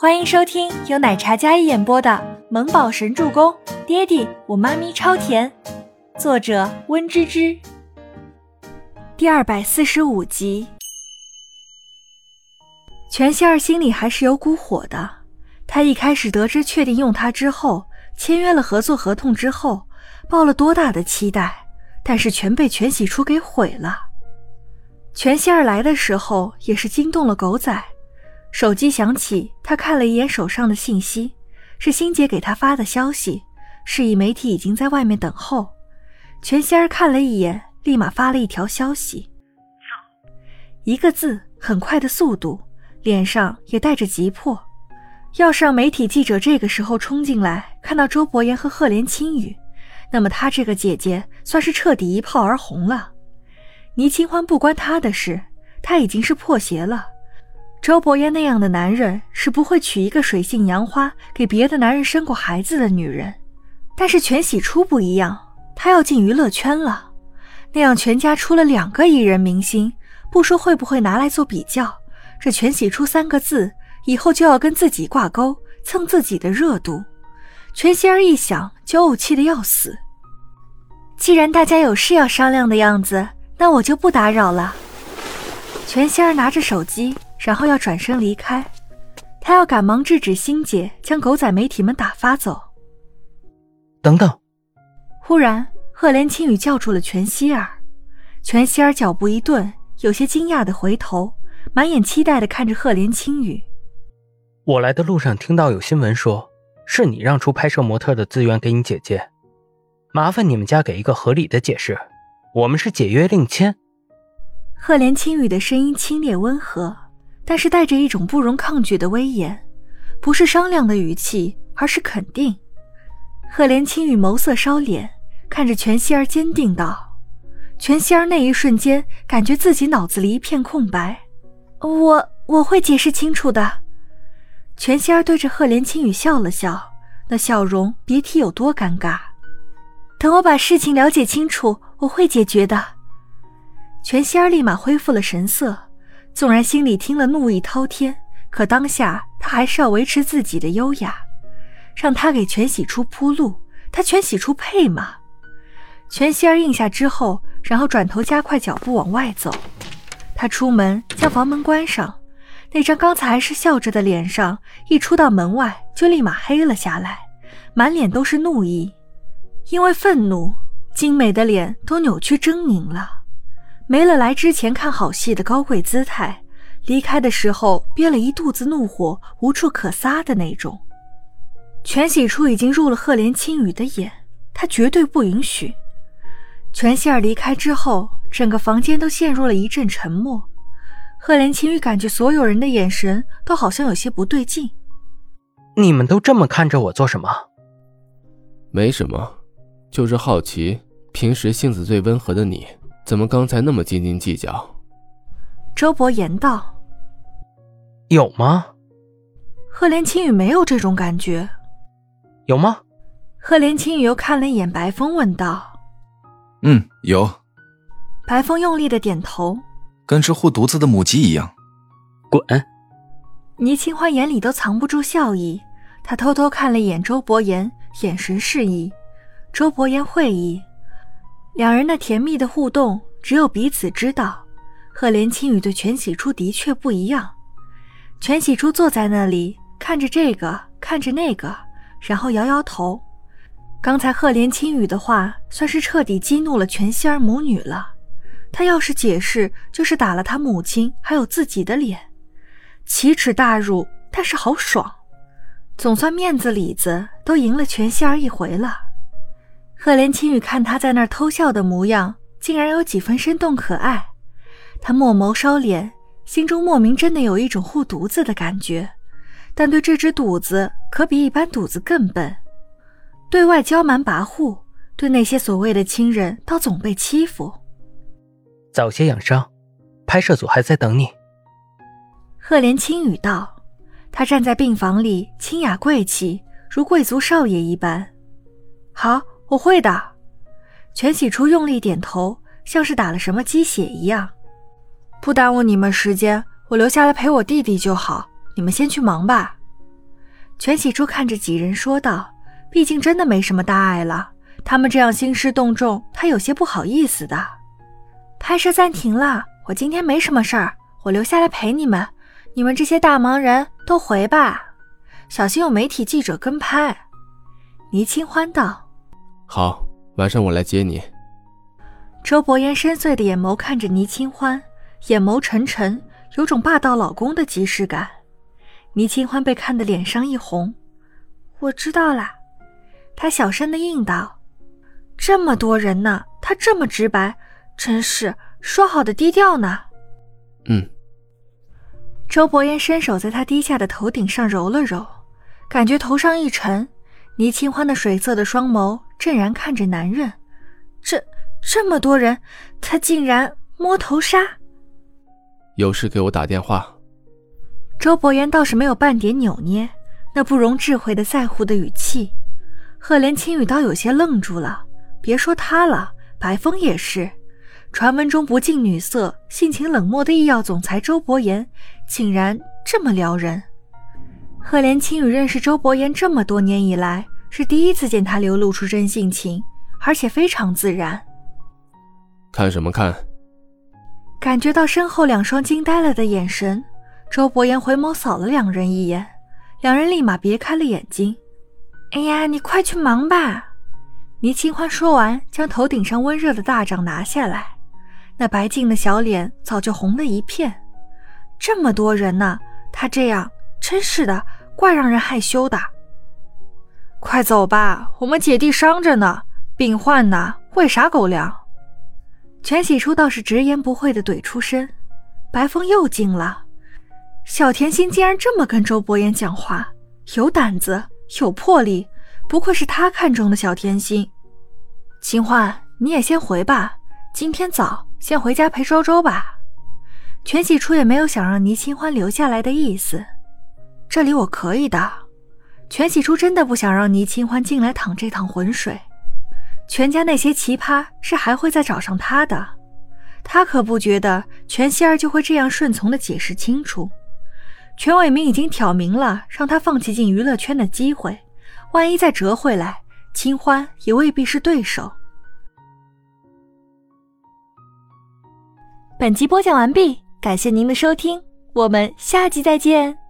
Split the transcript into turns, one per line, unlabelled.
欢迎收听由奶茶嘉一演播的《萌宝神助攻》，爹地我妈咪超甜，作者温芝芝。第二百四十五集。全仙儿心里还是有股火的。他一开始得知确定用他之后，签约了合作合同之后，抱了多大的期待，但是全被全喜初给毁了。全仙儿来的时候也是惊动了狗仔。手机响起，他看了一眼手上的信息，是欣姐给他发的消息，示意媒体已经在外面等候。全仙儿看了一眼，立马发了一条消息：“
走。”
一个字，很快的速度，脸上也带着急迫。要是让媒体记者这个时候冲进来，看到周伯言和赫连青羽，那么他这个姐姐算是彻底一炮而红了。倪清欢不关他的事，他已经是破鞋了。周伯言那样的男人是不会娶一个水性杨花、给别的男人生过孩子的女人，但是全喜初不一样，他要进娱乐圈了，那样全家出了两个艺人明星，不说会不会拿来做比较，这全喜初三个字以后就要跟自己挂钩，蹭自己的热度。全希儿一想就怄气的要死。既然大家有事要商量的样子，那我就不打扰了。全希儿拿着手机。然后要转身离开，他要赶忙制止星姐将狗仔媒体们打发走。
等等！
忽然，赫连青雨叫住了全希儿。全希儿脚步一顿，有些惊讶的回头，满眼期待的看着赫连青雨。
我来的路上听到有新闻说，是你让出拍摄模特的资源给你姐姐，麻烦你们家给一个合理的解释。我们是解约令签。
赫连青雨的声音清冽温和。但是带着一种不容抗拒的威严，不是商量的语气，而是肯定。赫连青雨眸色烧敛，看着全希儿，坚定道：“全希儿，那一瞬间感觉自己脑子里一片空白。我我会解释清楚的。”全希儿对着赫连青雨笑了笑，那笑容别提有多尴尬。等我把事情了解清楚，我会解决的。全希儿立马恢复了神色。纵然心里听了怒意滔天，可当下他还是要维持自己的优雅，让他给全喜初铺路，他全喜初配吗？全希儿应下之后，然后转头加快脚步往外走。他出门将房门关上，那张刚才还是笑着的脸上，一出到门外就立马黑了下来，满脸都是怒意，因为愤怒，精美的脸都扭曲狰狞了。没了来之前看好戏的高贵姿态，离开的时候憋了一肚子怒火，无处可撒的那种。全喜初已经入了赫连青雨的眼，他绝对不允许。全希儿离开之后，整个房间都陷入了一阵沉默。赫连青雨感觉所有人的眼神都好像有些不对劲。
你们都这么看着我做什么？
没什么，就是好奇，平时性子最温和的你。怎么刚才那么斤斤计较？
周伯言道：“
有吗？”
赫连青雨没有这种感觉。
有吗？
赫连青雨又看了一眼白风，问道：“
嗯，有。”
白风用力的点头，
跟只护犊子的母鸡一样。
滚！
倪清欢眼里都藏不住笑意，他偷偷看了一眼周伯言，眼神示意。周伯言会意。两人那甜蜜的互动，只有彼此知道。赫连青雨对全喜初的确不一样。全喜初坐在那里，看着这个，看着那个，然后摇摇头。刚才赫连青雨的话，算是彻底激怒了全希儿母女了。他要是解释，就是打了他母亲还有自己的脸，奇耻大辱。但是好爽，总算面子里子都赢了全希儿一回了。赫连青雨看他在那儿偷笑的模样，竟然有几分生动可爱。他墨眸烧敛，心中莫名真的有一种护犊子的感觉，但对这只犊子可比一般犊子更笨。对外娇蛮跋扈，对那些所谓的亲人倒总被欺负。
早些养伤，拍摄组还在等你。
赫连青羽道。他站在病房里，清雅贵气，如贵族少爷一般。好。我会的，全喜初用力点头，像是打了什么鸡血一样。不耽误你们时间，我留下来陪我弟弟就好。你们先去忙吧。全喜初看着几人说道：“毕竟真的没什么大碍了，他们这样兴师动众，他有些不好意思的。”拍摄暂停了，我今天没什么事儿，我留下来陪你们。你们这些大忙人都回吧，小心有媒体记者跟拍。”倪清欢道。
“好，晚上我来接你。”
周伯言深邃的眼眸看着倪清欢，眼眸沉沉，有种霸道老公的即视感。倪清欢被看得脸上一红，我知道啦，他小声的应道：“这么多人呢，他这么直白，真是说好的低调呢。”
嗯。
周伯言伸手在他低下的头顶上揉了揉，感觉头上一沉。倪清欢的水色的双眸震然看着男人，这这么多人，他竟然摸头杀。
有事给我打电话。
周伯言倒是没有半点扭捏，那不容置喙的在乎的语气。赫连青雨倒有些愣住了。别说他了，白风也是。传闻中不近女色、性情冷漠的医药总裁周伯言，竟然这么撩人。赫连青雨认识周伯言这么多年以来，是第一次见他流露出真性情，而且非常自然。
看什么看？
感觉到身后两双惊呆了的眼神。周伯言回眸扫了两人一眼，两人立马别开了眼睛。哎呀，你快去忙吧！倪清欢说完，将头顶上温热的大掌拿下来，那白净的小脸早就红了一片。这么多人呢，他这样真是的，怪让人害羞的。快走吧，我们姐弟伤着呢，病患呢，喂啥狗粮？全喜初倒是直言不讳的怼出声。白风又惊了。小甜心竟然这么跟周伯言讲话，有胆子，有魄力，不愧是他看中的小甜心。秦欢，你也先回吧，今天早，先回家陪周周吧。全喜初也没有想让倪清欢留下来的意思，这里我可以的。全喜初真的不想让倪清欢进来淌这趟浑水，全家那些奇葩是还会再找上他的，他可不觉得全希儿就会这样顺从的解释清楚。全伟明已经挑明了让他放弃进娱乐圈的机会，万一再折回来，清欢也未必是对手。本集播讲完毕，感谢您的收听，我们下集再见。